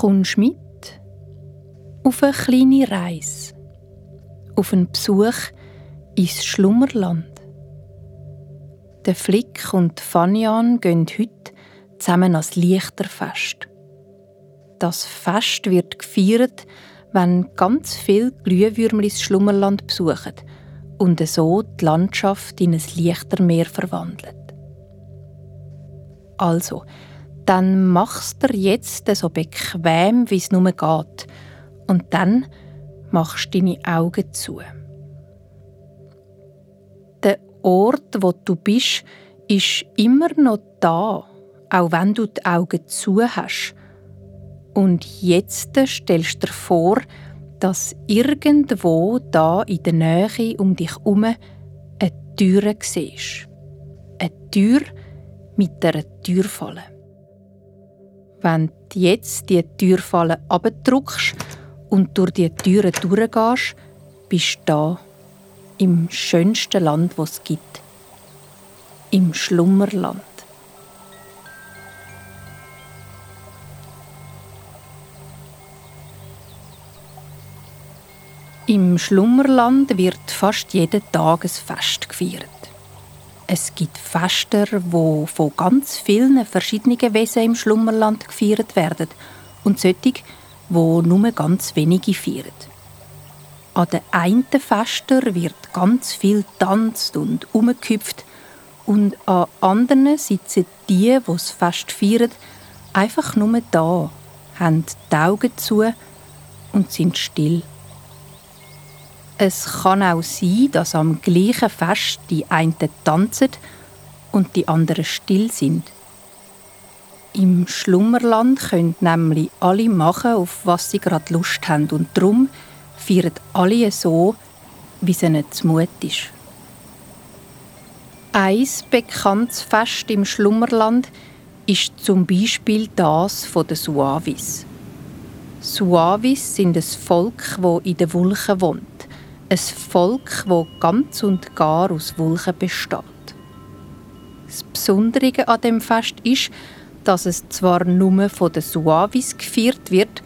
kommst mit auf eine kleine Reise, auf einen Besuch ins Schlummerland. Der Flick und Fanyan gehen heute zusammen ans Lichterfest. Das Fest wird gefeiert, wenn ganz viele Glühwürmer das Schlummerland besuchen und so die Landschaft in ein Lichtermeer verwandelt. Also, dann machst du jetzt so bequem, wie es nur geht. Und dann machst du deine Augen zu. Der Ort, wo du bist, ist immer noch da, auch wenn du die Augen zu hast. Und jetzt stellst du dir vor, dass irgendwo da in der Nähe um dich herum eine Tür siehst. Eine Tür mit einer Türfalle. Wenn du jetzt die Türfalle abdruckst und durch die Türen durchgehst, bist du da, im schönsten Land, das es gibt. Im Schlummerland. Im Schlummerland wird fast jeden Tag ein Fest gefeiert. Es gibt Feste, wo von ganz vielen verschiedenen Wesen im Schlummerland gefeiert werden und solche, wo nur ganz wenige feiern. An den einen Festen wird ganz viel tanzt und umgeküpft und an anderen sitzen die, die das Fest feiern, einfach nur da, haben die Augen zu und sind still. Es kann auch sein, dass am gleichen Fest die einen tanzen und die anderen still sind. Im Schlummerland können nämlich alle machen, auf was sie gerade Lust haben und darum feiern alle so, wie es ihnen zumut ist. Ein bekanntes Fest im Schlummerland ist zum Beispiel das der Suavis. Suavis sind ein Volk, das in den Wolken wohnt ein Volk, das ganz und gar aus Wolken besteht. Das Besondere an dem Fest ist, dass es zwar nur von den Suavis gefeiert wird,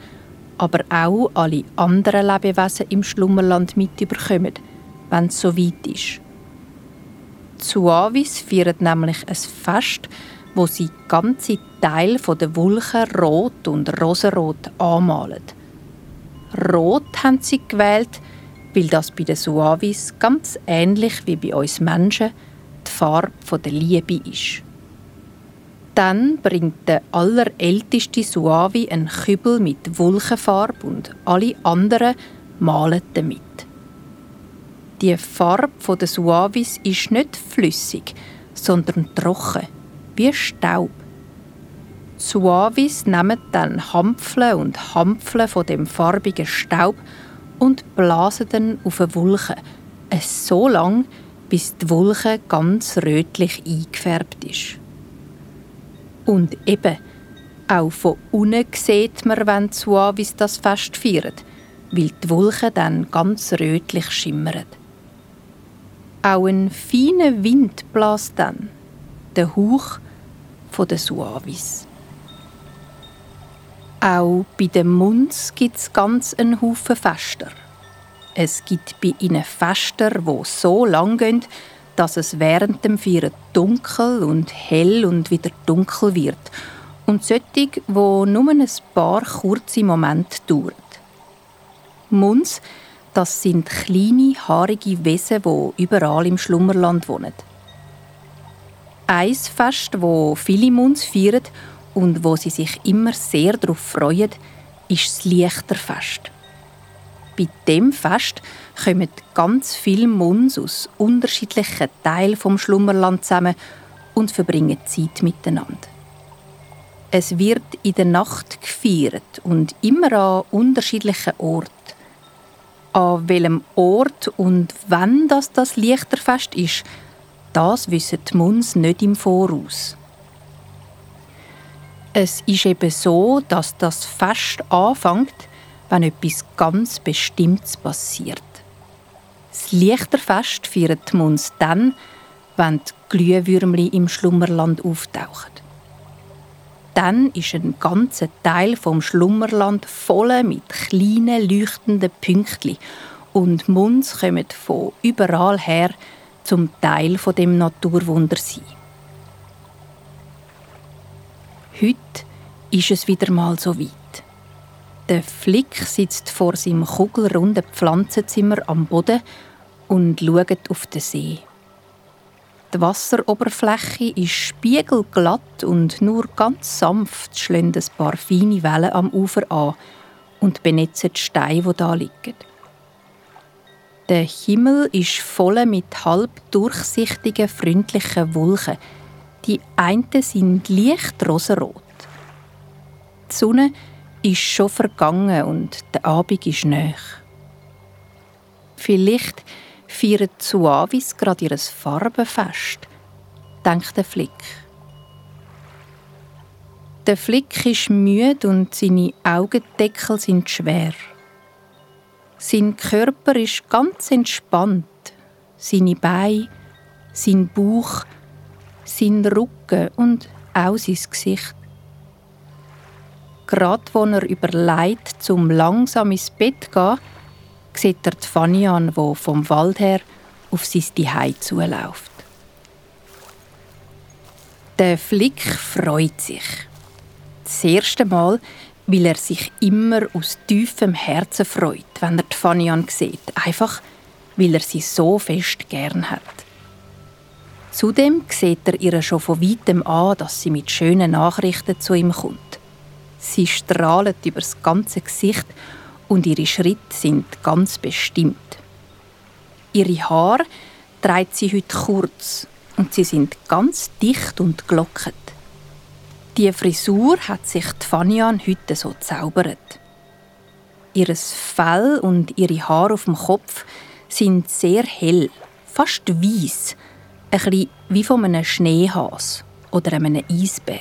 aber auch alle anderen Lebewesen im Schlummerland mitbekommen, wenn es so weit ist. Die Suavis feiern nämlich ein Fest, wo sie ganze Teil der Wolken rot und rosenrot anmalen. Rot haben sie gewählt, weil das bei den Suavis ganz ähnlich wie bei uns Menschen die Farbe der Liebe ist. Dann bringt der allerälteste Suavi einen Kübel mit Wolkenfarbe und alle anderen malen damit. Die Farbe der Suavis ist nicht flüssig, sondern trocken, wie Staub. Die Suavis nehmen dann Hampfle und Hampfle von dem farbigen Staub und blasen dann auf eine Wolke. Es so lang, bis die Wolke ganz rötlich eingefärbt ist. Und eben, auch von unten sieht man, wenn die Suavis das Fest feiern, weil die Wolken dann ganz rötlich schimmern. Auch ein feiner Wind bläst dann, der Hauch der Suavis. Auch bei den Munds gibt es ganz einen Haufen Fester. Es gibt bei ihnen Fester, die so lang gehen, dass es während dem Feiern dunkel und hell und wieder dunkel wird. Und solche, die nur ein paar kurze Momente dauern. Munds, das sind kleine, haarige Wesen, die überall im Schlummerland wohnen. Ein Fest, wo viele Munds feiern und wo sie sich immer sehr darauf freuen, ist das Lichterfest. Bei dem Fest kommen ganz viele Muns aus unterschiedlichen Teilen vom Schlummerland zusammen und verbringen Zeit miteinander. Es wird in der Nacht gefeiert und immer an unterschiedlichen Orten. An welchem Ort und wann das, das Lichterfest ist, das wissen die Muns nicht im Voraus. Es ist eben so, dass das Fest anfängt, wenn etwas ganz Bestimmtes passiert. Das Lichterfest feiert man uns dann, wenn die Glühwürmli im Schlummerland auftauchen. dann ist ein ganzer Teil vom Schlummerland voll mit kleinen leuchtenden Pünktchen und Munds kommen von überall her zum Teil von dem Naturwunder sein. Heute ist es wieder mal so weit. Der Flick sitzt vor seinem kugelrunden Pflanzenzimmer am Boden und schaut auf den See. Die Wasseroberfläche ist spiegelglatt und nur ganz sanft schlagen ein paar feine Wellen am Ufer an und benetzen die Steine, die da liegen. Der Himmel ist voll mit halb durchsichtigen, freundlichen Wolken. Die einen sind leicht rosarot. Die Sonne ist schon vergangen und der Abend ist näher. Vielleicht feiern die Suavis gerade ihr Farbenfest, denkt der Flick. Der Flick ist müde und seine Augendeckel sind schwer. Sein Körper ist ganz entspannt. Seine Beine, sein Bauch, sein Rücken und auch sein Gesicht. Gerade als er überlegt, zum langsam ins Bett zu gehen, sieht er die Fanny an, die vom Wald her auf sein Zuhause zuläuft. Der Flick freut sich. Das erste Mal weil er sich immer aus tiefem Herzen freut, wenn er die Fanny sieht. Einfach, weil er sie so fest gern hat. Zudem sieht er ihr schon von weitem an, dass sie mit schönen Nachrichten zu ihm kommt. Sie strahlt über das ganze Gesicht und ihre Schritte sind ganz bestimmt. Ihre Haare trägt sie heute kurz und sie sind ganz dicht und glocket. Die Frisur hat sich die Fanian heute so zaubert. Ihres Fell und ihre Haare auf dem Kopf sind sehr hell, fast weiß, ein bisschen wie von einem Schneehas oder einem Eisbär.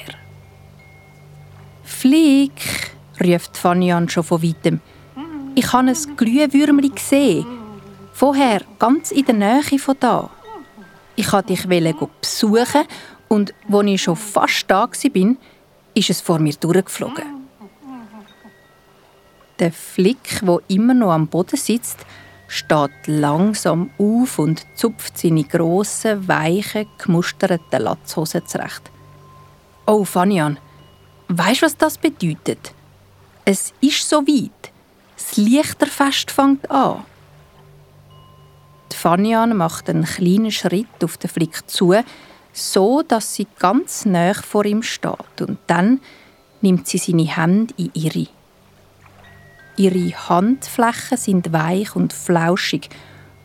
Flick, ruft Fanian schon von weitem. Ich habe ein Glühwürmli gesehen. Vorher, ganz in der Nähe von da. Ich wollte dich besuchen und als ich schon fast da war, ist es vor mir durchgeflogen. Der Flick, wo immer noch am Boden sitzt, steht langsam auf und zupft seine grossen, weichen, gemusterten Latzhosen zurecht. Oh, Fanian, weißt du, was das bedeutet? Es ist so weit. Das Lichterfest fängt an. Die Fanian macht einen kleinen Schritt auf den Flick zu, so dass sie ganz nah vor ihm steht und dann nimmt sie seine Hände in ihre. Ihre Handflächen sind weich und flauschig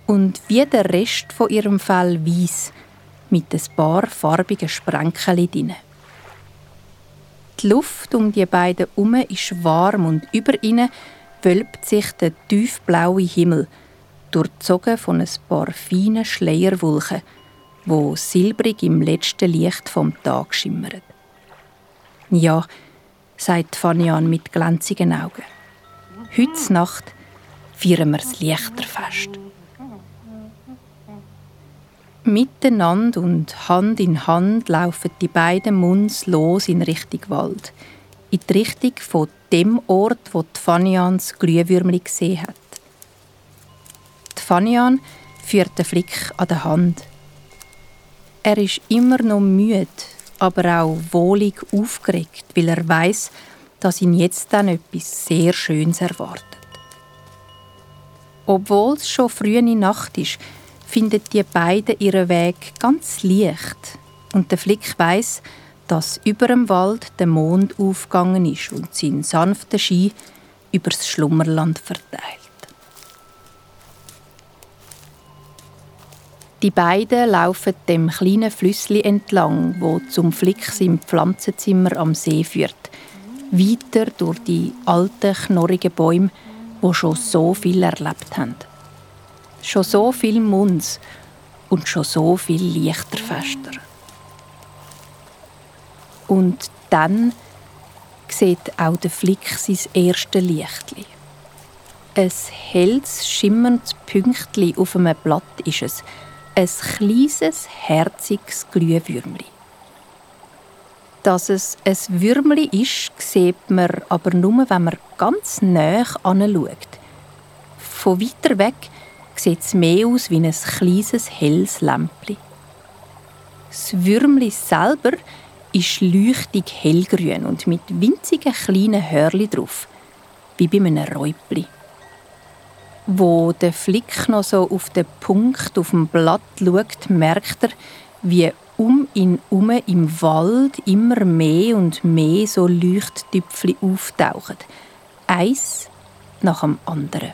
und wie der Rest von ihrem Fell weiß mit ein paar farbigen Sprenkeln drin. Die Luft um die beiden herum ist warm und über ihnen wölbt sich der tiefblaue Himmel, durchzogen von ein paar feinen Schleierwolken – wo silbrig im letzten Licht vom Tag schimmert. Ja, sagt Fanian mit glänzigen Augen. Heute Nacht feiern wir das Lichterfest. Miteinander und Hand in Hand laufen die beiden Munds los in Richtung Wald. In die Richtung von dem Ort, wo die Fanians Glühwürmli gesehen hat. Die Fanian führt den Flick an der Hand. Er ist immer noch müde, aber auch wohlig aufgeregt, weil er weiß, dass ihn jetzt dann etwas sehr Schönes erwartet. Obwohl es schon frühe Nacht ist, finden die beiden ihren Weg ganz leicht. Und der Flick weiß, dass über dem Wald der Mond aufgegangen ist und seinen sanften Schein übers Schlummerland verteilt. Die beiden laufen dem kleinen Flüssli entlang, wo zum Flix im Pflanzenzimmer am See führt. Weiter durch die alten, knorrigen Bäume, wo schon so viel erlebt haben. Schon so viel Munds und schon so viel Lichterfester. Und dann sieht auch der Flick sein erstes Lichtli. Ein helles, schimmerndes Pünktli auf einem Blatt ist es, ein kleines, herziges Glühwürmli. Dass es ein Würmli ist, sieht man aber nur, wenn man ganz nah anschaut. Von weiter weg sieht es mehr aus wie ein kleines, helles Lämpchen. Das Würmli selber ist leuchtig hellgrün und mit winzigen kleinen Hörli drauf, wie bei einem Räubli. Wo der Flick noch so auf den Punkt auf dem Blatt schaut, merkt er, wie um ihn herum im Wald immer mehr und mehr so Leuchttüpfchen auftauchen. Eins nach dem anderen.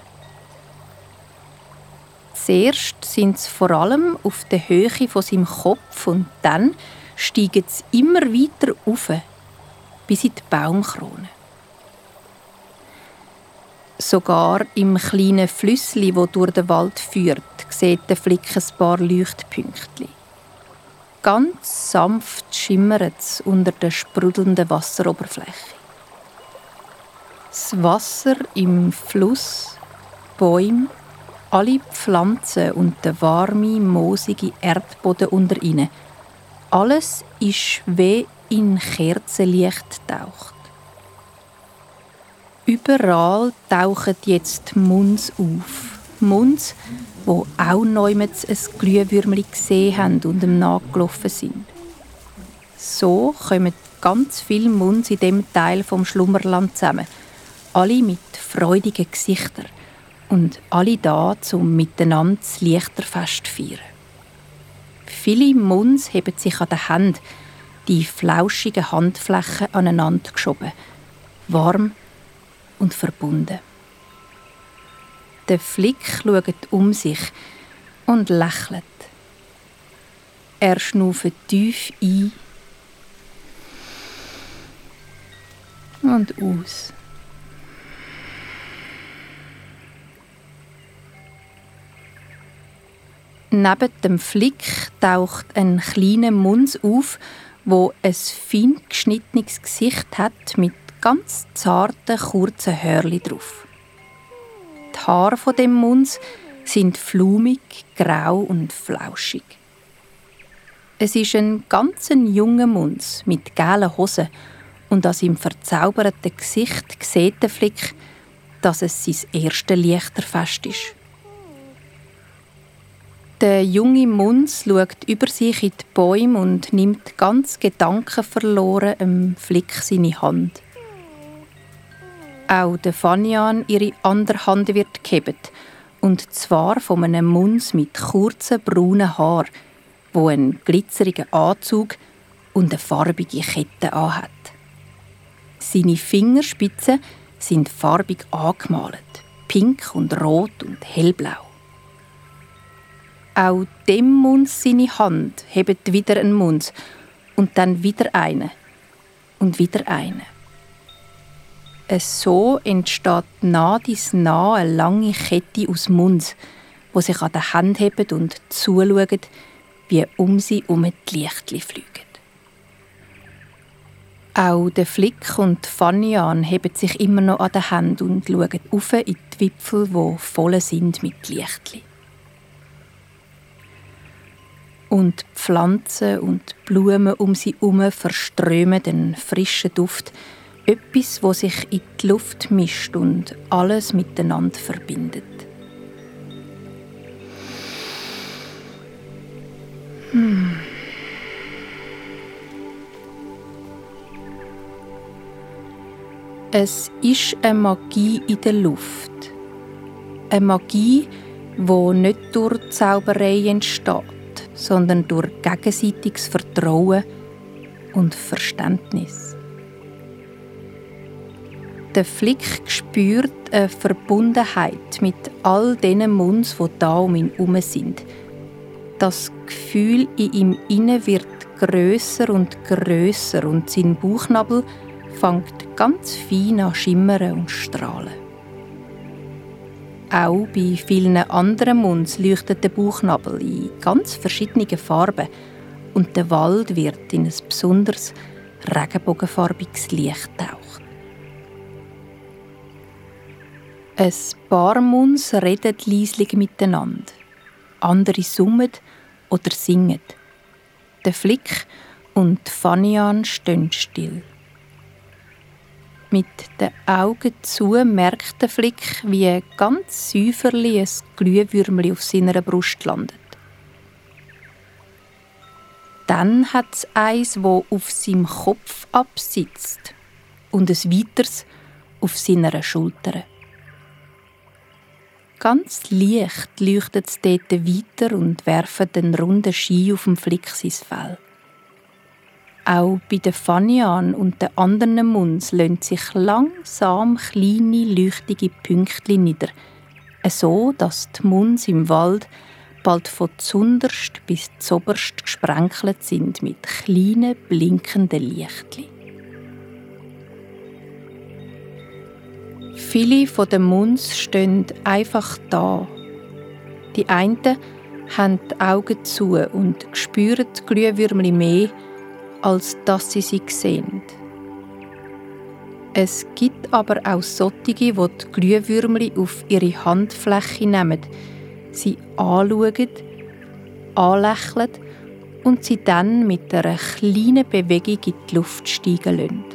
Zuerst sind sie vor allem auf der Höhe von seinem Kopf und dann steigen sie immer weiter auf, bis in die Baumkrone. Sogar im kleinen Flüssli, wo durch den Wald führt, sieht der Flick ein paar Leuchtpünktchen. Ganz sanft schimmert es unter der sprudelnden Wasseroberfläche. Das Wasser im Fluss, Bäume, alle Pflanzen und der warme, moosige Erdboden unter ihnen. Alles ist wie in Kerzenlicht taucht. Überall tauchen jetzt Munds auf. Munds, wo auch neumals ein Glühwürmli gesehen haben und ihm nachgelaufen sind. So kommen ganz viele Munds in dem Teil vom Schlummerland zusammen. Alle mit freudigen Gesichtern und alle da, um miteinander das Lichterfest zu feiern. Viele Munds heben sich an den Händen, die flauschigen Handflächen aneinander geschoben, warm und verbunden. Der Flick schaut um sich und lächelt. Er schnauft tief ein und aus. Neben dem Flick taucht ein kleiner Mund auf, wo ein fein geschnittenes Gesicht hat mit ganz zarten, kurzen Hörli drauf. Die Haare von dem Mund sind flumig, grau und flauschig. Es ist ein ganz junger Mund mit gelben Hosen und an seinem verzauberten Gesicht sieht der Flick, dass es sein erstes Lichterfest ist. Der junge Munz schaut über sich in die Bäume und nimmt ganz gedankenverloren im Flick seine Hand. Auch der Fanian ihre andere Hand wird gehebt, und zwar von einem Munz mit kurzen braunen Haar, wo einen glitzerigen Anzug und eine farbige Kette anhat. Seine Fingerspitzen sind farbig angemalt, pink und rot und hellblau. Auch dem Mund seine Hand hebt wieder einen Mund und dann wieder eine und wieder eine. So entsteht nah dies nah eine lange Kette aus Mund, wo sich an der Hand hebt und zuschauen, wie um sie um die Lichtli fliegen. Auch der Flick und Fanian heben sich immer noch an der Hand und schauen auf in die Wipfel, wo voll sind mit Lichtli. und Pflanzen und Blumen um sie herum verströmen den frischen Duft, etwas, wo sich in die Luft mischt und alles miteinander verbindet. Hm. Es ist eine Magie in der Luft. Eine Magie, die nicht durch Zauberei entsteht sondern durch gegenseitiges Vertrauen und Verständnis. Der Flick spürt eine Verbundenheit mit all den Munds, die da um ihn herum sind. Das Gefühl in ihm inne wird größer und größer und sein Bauchnabel fängt ganz fein an schimmern und strahlen. Auch bei vielen anderen Munds leuchtet der Bauchnabel in ganz verschiedenen Farben und der Wald wird in ein besonders regenbogenfarbiges Licht taucht. Ein paar Munds reden leislich miteinander. Andere summen oder singen. Der Flick und Fanian stehen still. Mit den Augen zu merkt der Flick, wie ganz säuferli ein Glühwürmli auf seiner Brust landet. Dann hat es eins, wo auf seinem Kopf absitzt und ein weiteres auf seiner Schulter. Ganz leicht leuchtet es dort weiter und werfen den runden Ski auf dem Flick Fell. Auch bei den Fanian und den anderen Muns lassen sich langsam kleine, leuchtige Pünktchen nieder, so dass die Muns im Wald bald von zunderst bis zoberst gesprenkelt sind mit kleinen, blinkenden Lichtchen. Viele von den Muns stehen einfach da. Die einen haben die Augen zu und spüren die Glühwürmli mehr, als dass sie sie sehen. Es gibt aber auch solche, die die Glühwürmli auf ihre Handfläche nehmen, sie anschauen, anlächeln und sie dann mit einer kleinen Bewegung in die Luft steigen lassen.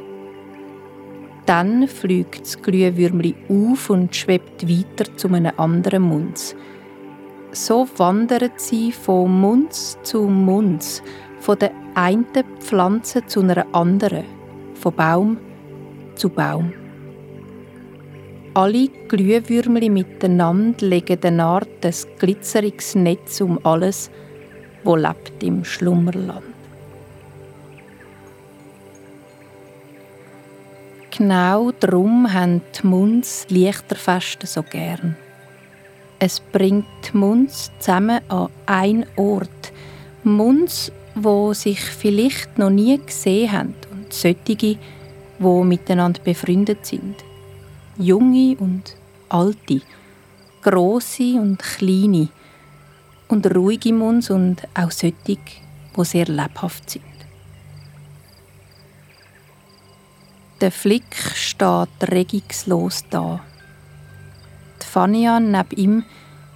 Dann fliegt das Glühwürmli auf und schwebt weiter zu einem anderen Munz. So wandern sie von Munz zu Munz, von der einen Pflanze zu einer anderen, von Baum zu Baum. Alle Glühwürmli miteinander legen eine Art des glitzeriges Netz um alles, wo lebt im Schlummerland. Genau darum haben die Munds Lichterfeste so gern. Es bringt die Munds zusammen an einen Ort. Munds, wo sich vielleicht noch nie gesehen haben und solche, die miteinander befreundet sind. Junge und alte, große und kleine und ruhige Munds und auch solche, die sehr lebhaft sind. Der Flick steht regungslos da. Die Fania neben ihm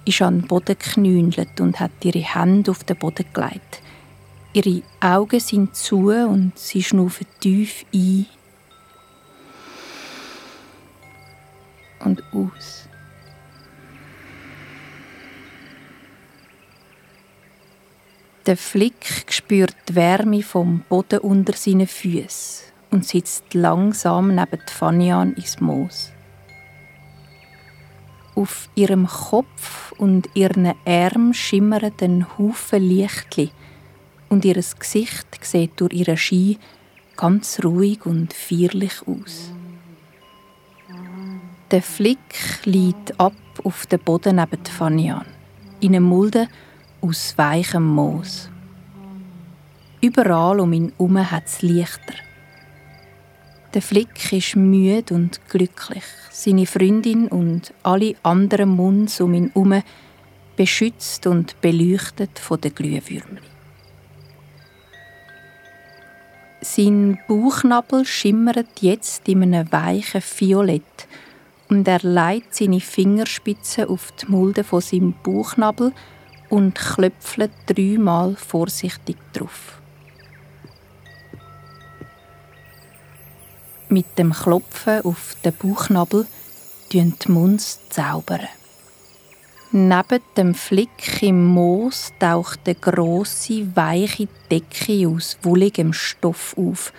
ist an den Boden geknündelt und hat ihre Hände auf den Boden gelegt. Ihre Augen sind zu und sie schnaufen tief ein und aus. Der Flick spürt die Wärme vom Boden unter seinen Füßen und sitzt langsam neben Fanian ins Moos. Auf ihrem Kopf und ihren Armen schimmern ein Haufen Lichtli und ihr Gesicht sieht durch ihren Ski ganz ruhig und feierlich aus. Der Flick liegt ab auf den Boden neben Fanian, in einem Mulde aus weichem Moos. Überall um ihn herum hat es Lichter. Der Flick ist müde und glücklich. Seine Freundin und alle anderen Munds um ihn herum beschützt und beleuchtet von den Glühwürmchen. Sein Bauchnabel schimmert jetzt in einem weichen Violett und er legt seine Fingerspitzen auf die Mulde von seinem Bauchnabel und klöpfelt dreimal vorsichtig drauf. Mit dem Klopfen auf den Bauchnabel tun die Munds zaubern. Neben dem Flick im Moos taucht eine grosse, weiche Decke aus wolligem Stoff auf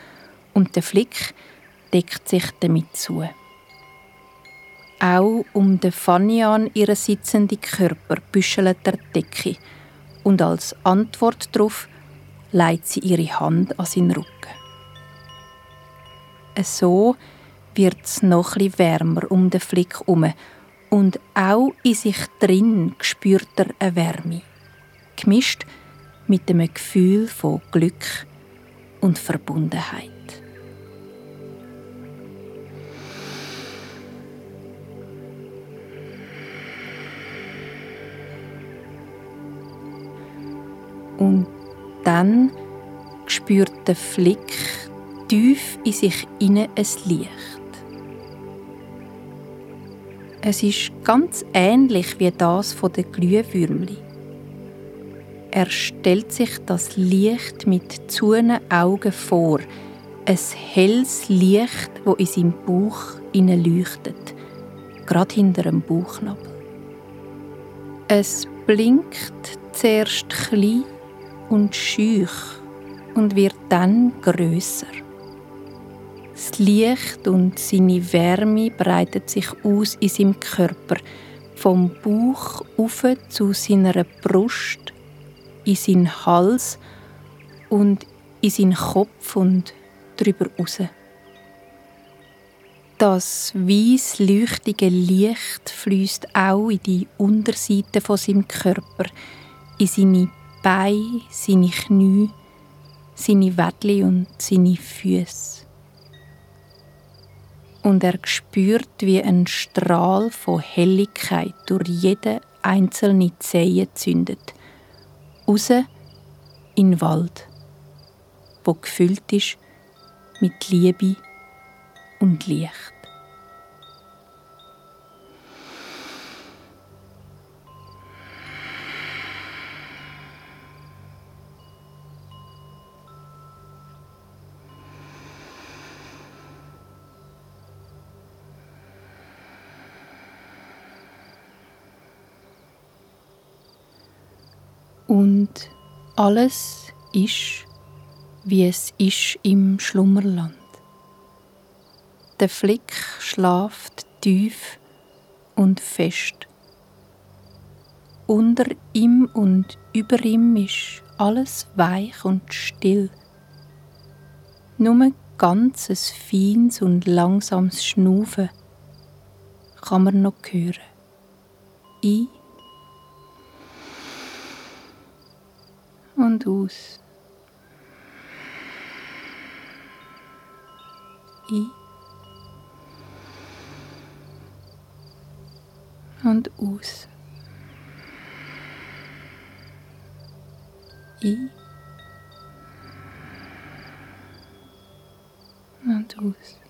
und der Flick deckt sich damit zu. Auch um den Fanian ihren sitzenden Körper büschelt der Decke und als Antwort darauf legt sie ihre Hand an seinen Rücken. So wird es noch etwas wärmer um den Flick herum und auch in sich drin spürt er eine Wärme, gemischt mit einem Gefühl von Glück und Verbundenheit. Und dann spürt der Flick tief in sich inne ein Licht. Es ist ganz ähnlich wie das von den Glühwürmli. er stellt sich das Licht mit zuen Augen vor. Ein helles Licht, wo in seinem Bauch leuchtet, gerade hinter dem Bauchnabel. Es blinkt zuerst klein und schüch und wird dann größer. Das Licht und seine Wärme breitet sich aus in seinem Körper, vom Bauch auf zu seiner Brust, in seinen Hals und in seinen Kopf und drüber raus. Das weiß leuchtige Licht fließt auch in die Unterseite von seinem Körper, in seine Beine, seine Knie, seine Wädli und seine Füße. Und er spürt, wie ein Strahl von Helligkeit durch jede einzelne Zehe zündet. Raus in den Wald, wo gefüllt ist mit Liebe und Licht. Und alles ist, wie es ist im Schlummerland. Der Flick schlaft tief und fest. Unter ihm und über ihm ist alles weich und still. Nur ganzes feines und langsames Schnufen kann man noch hören. Ein und aus. Ein und aus. Ein und aus.